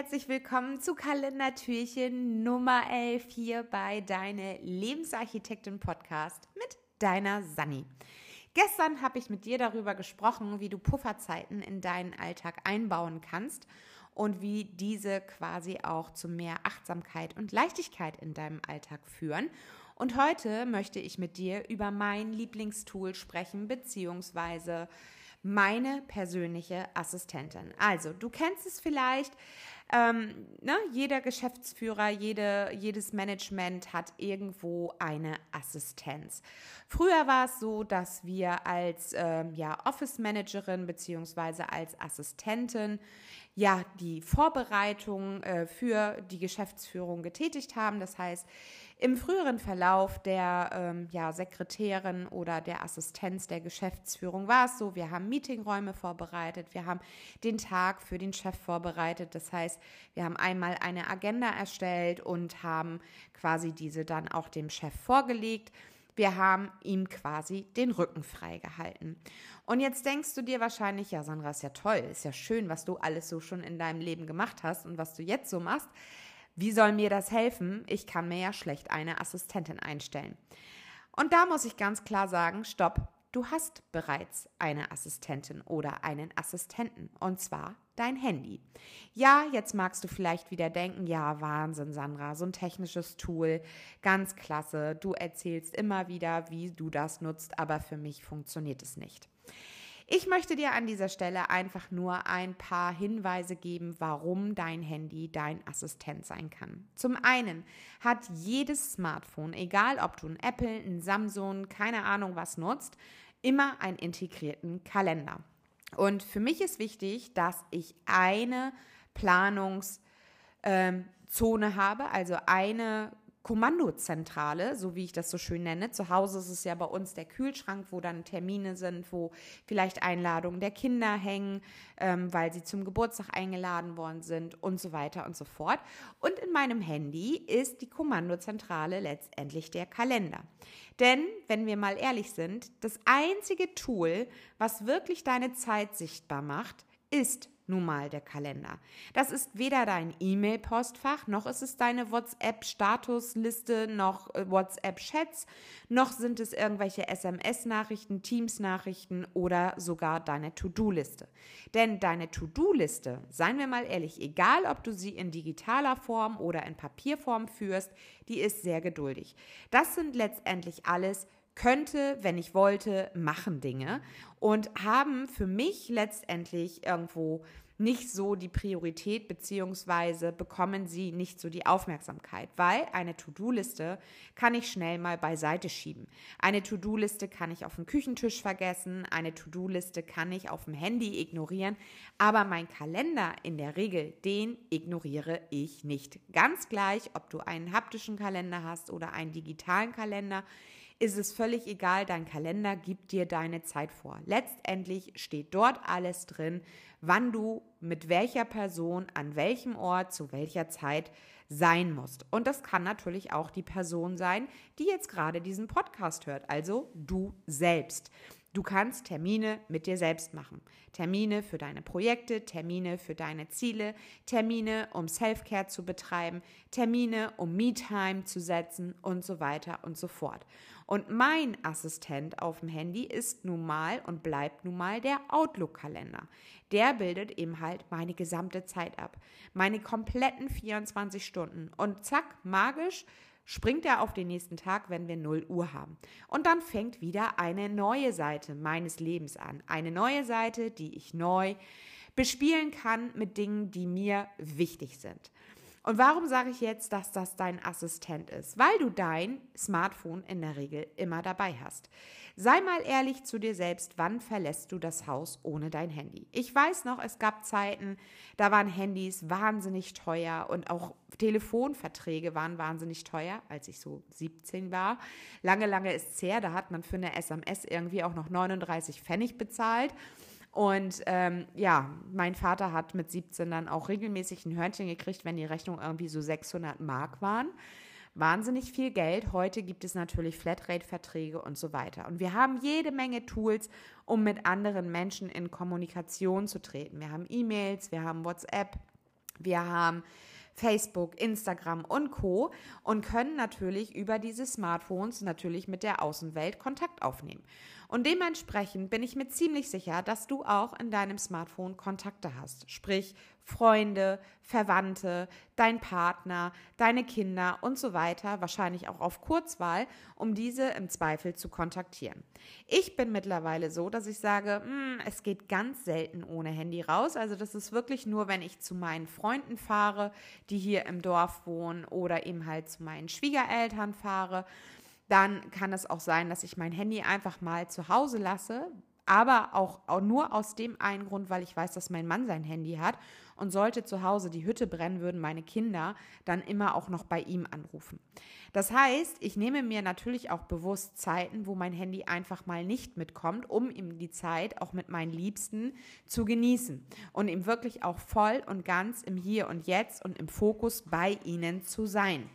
herzlich willkommen zu Kalendertürchen Nummer 11 hier bei Deine Lebensarchitektin Podcast mit deiner Sanni. Gestern habe ich mit dir darüber gesprochen, wie du Pufferzeiten in deinen Alltag einbauen kannst und wie diese quasi auch zu mehr Achtsamkeit und Leichtigkeit in deinem Alltag führen. Und heute möchte ich mit dir über mein Lieblingstool sprechen, beziehungsweise meine persönliche Assistentin. Also, du kennst es vielleicht. Ähm, ne, jeder Geschäftsführer, jede, jedes Management hat irgendwo eine Assistenz. Früher war es so, dass wir als ähm, ja, Office Managerin bzw. als Assistentin ja die Vorbereitung äh, für die Geschäftsführung getätigt haben. Das heißt, im früheren Verlauf der ähm, ja, Sekretärin oder der Assistenz der Geschäftsführung war es so, wir haben Meetingräume vorbereitet, wir haben den Tag für den Chef vorbereitet. Das heißt, wir haben einmal eine Agenda erstellt und haben quasi diese dann auch dem Chef vorgelegt. Wir haben ihm quasi den Rücken freigehalten. Und jetzt denkst du dir wahrscheinlich, ja, Sandra, ist ja toll, ist ja schön, was du alles so schon in deinem Leben gemacht hast und was du jetzt so machst. Wie soll mir das helfen? Ich kann mir ja schlecht eine Assistentin einstellen. Und da muss ich ganz klar sagen, stopp, du hast bereits eine Assistentin oder einen Assistenten und zwar dein Handy. Ja, jetzt magst du vielleicht wieder denken, ja, Wahnsinn, Sandra, so ein technisches Tool, ganz klasse. Du erzählst immer wieder, wie du das nutzt, aber für mich funktioniert es nicht. Ich möchte dir an dieser Stelle einfach nur ein paar Hinweise geben, warum dein Handy dein Assistent sein kann. Zum einen hat jedes Smartphone, egal ob du ein Apple, ein Samsung, keine Ahnung was nutzt, immer einen integrierten Kalender. Und für mich ist wichtig, dass ich eine Planungszone ähm, habe, also eine Kommandozentrale, so wie ich das so schön nenne. Zu Hause ist es ja bei uns der Kühlschrank, wo dann Termine sind, wo vielleicht Einladungen der Kinder hängen, ähm, weil sie zum Geburtstag eingeladen worden sind und so weiter und so fort. Und in meinem Handy ist die Kommandozentrale letztendlich der Kalender. Denn, wenn wir mal ehrlich sind, das einzige Tool, was wirklich deine Zeit sichtbar macht, ist nun mal der Kalender. Das ist weder dein E-Mail-Postfach, noch ist es deine WhatsApp-Statusliste, noch äh, WhatsApp-Chats, noch sind es irgendwelche SMS-Nachrichten, Teams-Nachrichten oder sogar deine To-Do-Liste. Denn deine To-Do-Liste, seien wir mal ehrlich, egal ob du sie in digitaler Form oder in Papierform führst, die ist sehr geduldig. Das sind letztendlich alles könnte, wenn ich wollte, machen Dinge und haben für mich letztendlich irgendwo nicht so die Priorität beziehungsweise bekommen sie nicht so die Aufmerksamkeit, weil eine To-Do-Liste kann ich schnell mal beiseite schieben. Eine To-Do-Liste kann ich auf dem Küchentisch vergessen, eine To-Do-Liste kann ich auf dem Handy ignorieren, aber mein Kalender in der Regel, den ignoriere ich nicht. Ganz gleich, ob du einen haptischen Kalender hast oder einen digitalen Kalender ist es völlig egal, dein Kalender gibt dir deine Zeit vor. Letztendlich steht dort alles drin, wann du mit welcher Person, an welchem Ort, zu welcher Zeit sein musst. Und das kann natürlich auch die Person sein, die jetzt gerade diesen Podcast hört, also du selbst. Du kannst Termine mit dir selbst machen. Termine für deine Projekte, Termine für deine Ziele, Termine, um Self-Care zu betreiben, Termine, um Me-Time zu setzen und so weiter und so fort. Und mein Assistent auf dem Handy ist nun mal und bleibt nun mal der Outlook-Kalender. Der bildet eben halt meine gesamte Zeit ab. Meine kompletten 24 Stunden. Und zack, magisch springt er auf den nächsten Tag, wenn wir 0 Uhr haben. Und dann fängt wieder eine neue Seite meines Lebens an. Eine neue Seite, die ich neu bespielen kann mit Dingen, die mir wichtig sind. Und warum sage ich jetzt, dass das dein Assistent ist? Weil du dein Smartphone in der Regel immer dabei hast. Sei mal ehrlich zu dir selbst, wann verlässt du das Haus ohne dein Handy? Ich weiß noch, es gab Zeiten, da waren Handys wahnsinnig teuer und auch Telefonverträge waren wahnsinnig teuer, als ich so 17 war. Lange, lange ist es her, da hat man für eine SMS irgendwie auch noch 39 Pfennig bezahlt. Und ähm, ja, mein Vater hat mit 17 dann auch regelmäßig ein Hörnchen gekriegt, wenn die Rechnung irgendwie so 600 Mark waren. Wahnsinnig viel Geld. Heute gibt es natürlich Flatrate-Verträge und so weiter. Und wir haben jede Menge Tools, um mit anderen Menschen in Kommunikation zu treten. Wir haben E-Mails, wir haben WhatsApp, Wir haben Facebook, Instagram und Co. und können natürlich über diese Smartphones natürlich mit der Außenwelt Kontakt aufnehmen. Und dementsprechend bin ich mir ziemlich sicher, dass du auch in deinem Smartphone Kontakte hast. Sprich Freunde, Verwandte, dein Partner, deine Kinder und so weiter, wahrscheinlich auch auf Kurzwahl, um diese im Zweifel zu kontaktieren. Ich bin mittlerweile so, dass ich sage, hm, es geht ganz selten ohne Handy raus. Also das ist wirklich nur, wenn ich zu meinen Freunden fahre, die hier im Dorf wohnen oder eben halt zu meinen Schwiegereltern fahre dann kann es auch sein, dass ich mein Handy einfach mal zu Hause lasse, aber auch, auch, nur aus dem einen Grund, weil ich weiß, dass mein Mann sein Handy hat und sollte zu Hause die Hütte brennen, würden meine Kinder dann immer auch noch bei ihm anrufen. Das heißt, ich nehme mir natürlich auch bewusst Zeiten, wo mein Handy einfach mal nicht mitkommt, um ihm die Zeit auch mit meinen Liebsten zu genießen und ihm wirklich auch voll und ganz im Hier und Jetzt und im Fokus bei ihnen zu sein.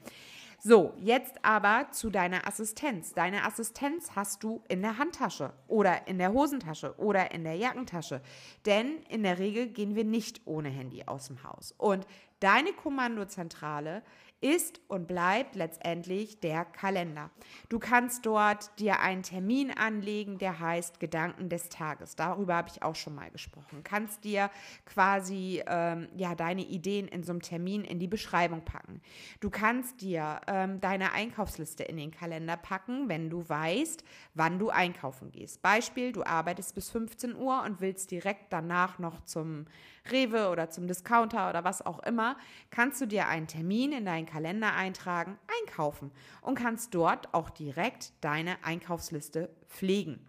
So, jetzt aber zu deiner Assistenz. Deine Assistenz hast du in der Handtasche oder in der Hosentasche oder in der Jackentasche. Denn in der Regel gehen wir nicht ohne Handy aus dem Haus. Und deine Kommandozentrale ist und bleibt letztendlich der Kalender. Du kannst dort dir einen Termin anlegen, der heißt Gedanken des Tages. Darüber habe ich auch schon mal gesprochen. Kannst dir quasi ähm, ja deine Ideen in so einem Termin in die Beschreibung packen. Du kannst dir ähm, deine Einkaufsliste in den Kalender packen, wenn du weißt, wann du einkaufen gehst. Beispiel: Du arbeitest bis 15 Uhr und willst direkt danach noch zum Rewe oder zum Discounter oder was auch immer, kannst du dir einen Termin in deinen Kalender eintragen, einkaufen und kannst dort auch direkt deine Einkaufsliste pflegen.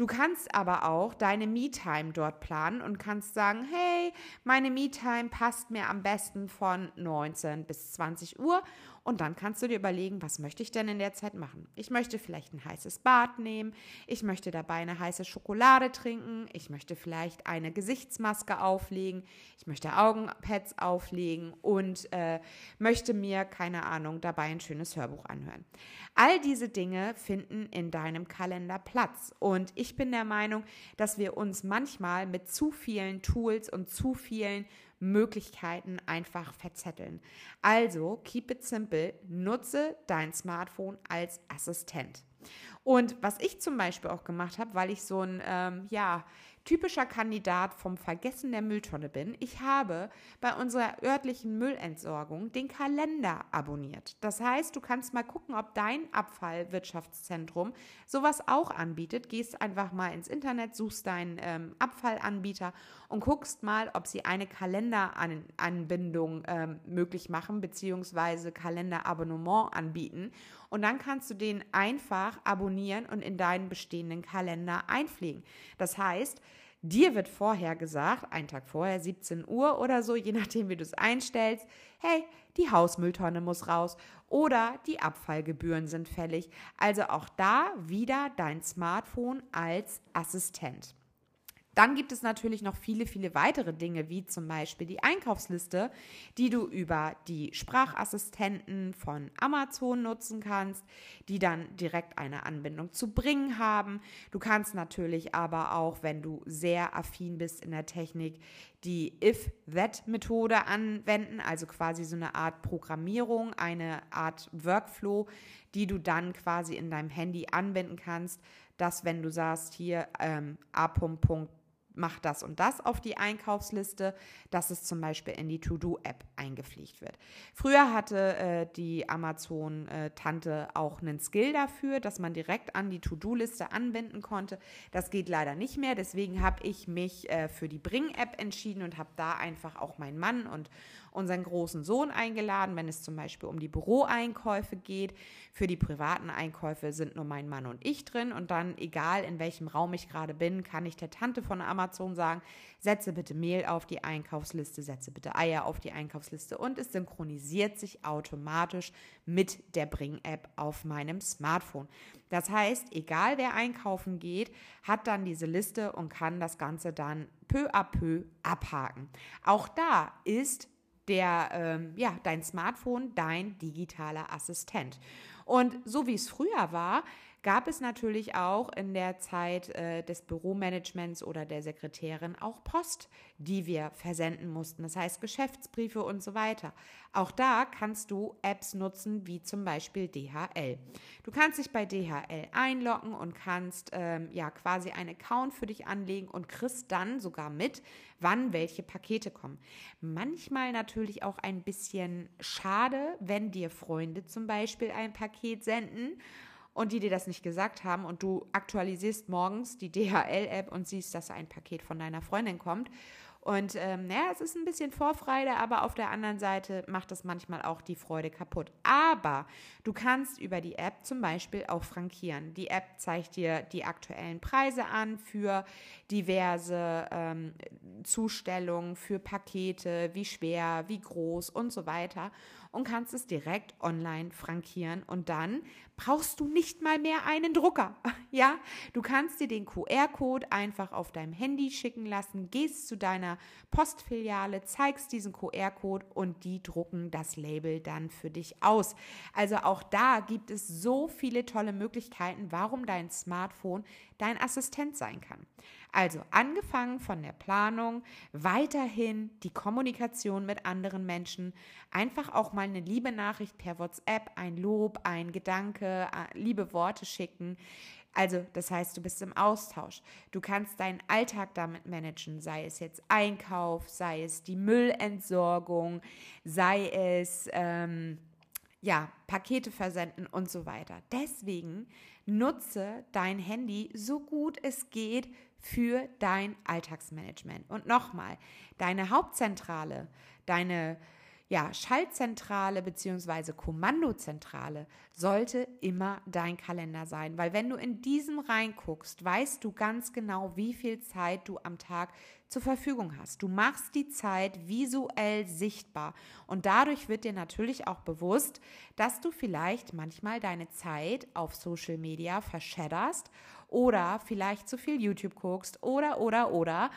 Du kannst aber auch deine Me-Time dort planen und kannst sagen, hey, meine Me-Time passt mir am besten von 19 bis 20 Uhr und dann kannst du dir überlegen, was möchte ich denn in der Zeit machen? Ich möchte vielleicht ein heißes Bad nehmen, ich möchte dabei eine heiße Schokolade trinken, ich möchte vielleicht eine Gesichtsmaske auflegen, ich möchte Augenpads auflegen und äh, möchte mir, keine Ahnung, dabei ein schönes Hörbuch anhören. All diese Dinge finden in deinem Kalender Platz. Und ich bin der Meinung, dass wir uns manchmal mit zu vielen Tools und zu vielen Möglichkeiten einfach verzetteln. Also, keep it simple, nutze dein Smartphone als Assistent. Und was ich zum Beispiel auch gemacht habe, weil ich so ein, ähm, ja, typischer Kandidat vom Vergessen der Mülltonne bin, ich habe bei unserer örtlichen Müllentsorgung den Kalender abonniert. Das heißt, du kannst mal gucken, ob dein Abfallwirtschaftszentrum sowas auch anbietet. Gehst einfach mal ins Internet, suchst deinen ähm, Abfallanbieter und guckst mal, ob sie eine Kalenderanbindung ähm, möglich machen, beziehungsweise Kalenderabonnement anbieten. Und dann kannst du den einfach abonnieren und in deinen bestehenden Kalender einpflegen. Das heißt, Dir wird vorher gesagt, einen Tag vorher, 17 Uhr oder so, je nachdem, wie du es einstellst, hey, die Hausmülltonne muss raus oder die Abfallgebühren sind fällig. Also auch da wieder dein Smartphone als Assistent. Dann gibt es natürlich noch viele, viele weitere Dinge, wie zum Beispiel die Einkaufsliste, die du über die Sprachassistenten von Amazon nutzen kannst, die dann direkt eine Anbindung zu bringen haben. Du kannst natürlich aber auch, wenn du sehr affin bist in der Technik, die If-That-Methode anwenden, also quasi so eine Art Programmierung, eine Art Workflow, die du dann quasi in deinem Handy anwenden kannst, dass wenn du sagst, hier ähm, A. mach das und das auf die Einkaufsliste, dass es zum Beispiel in die To-Do-App eingepflegt wird. Früher hatte äh, die Amazon-Tante auch einen Skill dafür, dass man direkt an die To-Do-Liste anwenden konnte. Das geht leider nicht mehr. Deswegen habe ich mich äh, für die Bring-App entschieden und habe da einfach auch meinen Mann und unseren großen Sohn eingeladen, wenn es zum Beispiel um die Büroeinkäufe geht. Für die privaten Einkäufe sind nur mein Mann und ich drin und dann, egal in welchem Raum ich gerade bin, kann ich der Tante von Amazon sagen, setze bitte Mehl auf die Einkaufsliste, setze bitte Eier auf die Einkaufsliste und es synchronisiert sich automatisch mit der Bring-App auf meinem Smartphone. Das heißt, egal wer einkaufen geht, hat dann diese Liste und kann das Ganze dann peu à peu abhaken. Auch da ist der, ähm, ja, dein Smartphone dein digitaler Assistent. Und so wie es früher war, gab es natürlich auch in der Zeit äh, des Büromanagements oder der Sekretärin auch Post, die wir versenden mussten. Das heißt Geschäftsbriefe und so weiter. Auch da kannst du Apps nutzen, wie zum Beispiel DHL. Du kannst dich bei DHL einloggen und kannst ähm, ja quasi einen Account für dich anlegen und kriegst dann sogar mit, wann welche Pakete kommen. Manchmal natürlich auch ein bisschen schade, wenn dir Freunde zum Beispiel ein Paket senden und die dir das nicht gesagt haben und du aktualisierst morgens die DHL-App und siehst, dass ein Paket von deiner Freundin kommt und ähm, naja, es ist ein bisschen Vorfreude, aber auf der anderen Seite macht es manchmal auch die Freude kaputt. Aber du kannst über die App zum Beispiel auch frankieren. Die App zeigt dir die aktuellen Preise an für diverse ähm, Zustellungen, für Pakete, wie schwer, wie groß und so weiter und kannst es direkt online frankieren und dann brauchst du nicht mal mehr einen Drucker. Ja, du kannst dir den QR-Code einfach auf deinem Handy schicken lassen, gehst zu deiner Postfiliale, zeigst diesen QR-Code und die drucken das Label dann für dich aus. Also auch da gibt es so viele tolle Möglichkeiten, warum dein Smartphone dein Assistent sein kann. Also angefangen von der Planung, weiterhin die Kommunikation mit anderen Menschen, einfach auch mal eine liebe Nachricht per WhatsApp, ein Lob, ein Gedanke, äh, liebe Worte schicken. Also, das heißt, du bist im Austausch. Du kannst deinen Alltag damit managen, sei es jetzt Einkauf, sei es die Müllentsorgung, sei es ähm, ja, Pakete versenden und so weiter. Deswegen nutze dein Handy so gut es geht für dein Alltagsmanagement. Und nochmal, deine Hauptzentrale, deine ja, Schaltzentrale bzw. Kommandozentrale sollte immer dein Kalender sein, weil wenn du in diesem reinguckst, weißt du ganz genau, wie viel Zeit du am Tag zur Verfügung hast. Du machst die Zeit visuell sichtbar und dadurch wird dir natürlich auch bewusst, dass du vielleicht manchmal deine Zeit auf Social Media verschedderst oder vielleicht zu viel YouTube guckst oder oder oder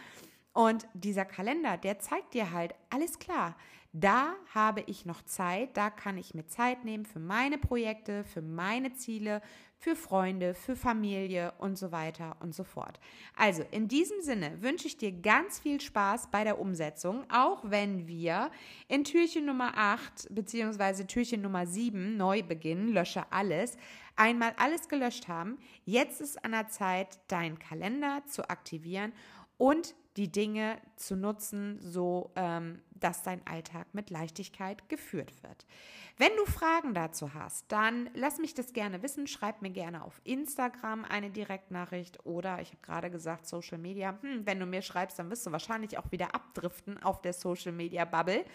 und dieser Kalender, der zeigt dir halt alles klar. Da habe ich noch Zeit, da kann ich mir Zeit nehmen für meine Projekte, für meine Ziele, für Freunde, für Familie und so weiter und so fort. Also in diesem Sinne wünsche ich dir ganz viel Spaß bei der Umsetzung, auch wenn wir in Türchen Nummer 8 bzw. Türchen Nummer 7 neu beginnen, lösche alles, einmal alles gelöscht haben. Jetzt ist an der Zeit, deinen Kalender zu aktivieren und die Dinge zu nutzen, so ähm, dass dein Alltag mit Leichtigkeit geführt wird. Wenn du Fragen dazu hast, dann lass mich das gerne wissen. Schreib mir gerne auf Instagram eine Direktnachricht oder ich habe gerade gesagt Social Media. Hm, wenn du mir schreibst, dann wirst du wahrscheinlich auch wieder abdriften auf der Social Media Bubble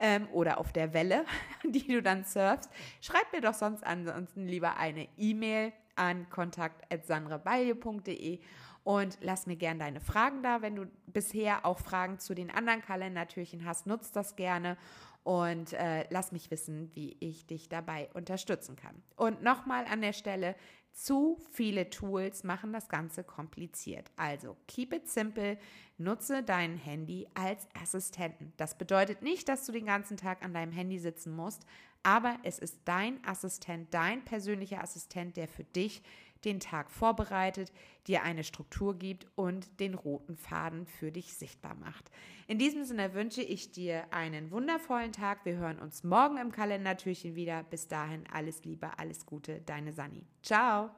ähm, oder auf der Welle, die du dann surfst. Schreib mir doch sonst ansonsten lieber eine E-Mail an kontakt@sandrabalje.de und lass mir gerne deine Fragen da. Wenn du bisher auch Fragen zu den anderen Kalendertürchen hast, nutzt das gerne und äh, lass mich wissen, wie ich dich dabei unterstützen kann. Und nochmal an der Stelle, zu viele Tools machen das Ganze kompliziert. Also keep it simple, nutze dein Handy als Assistenten. Das bedeutet nicht, dass du den ganzen Tag an deinem Handy sitzen musst, aber es ist dein Assistent, dein persönlicher Assistent, der für dich den Tag vorbereitet, dir eine Struktur gibt und den roten Faden für dich sichtbar macht. In diesem Sinne wünsche ich dir einen wundervollen Tag. Wir hören uns morgen im Kalendertürchen wieder. Bis dahin alles Liebe, alles Gute, deine Sani. Ciao.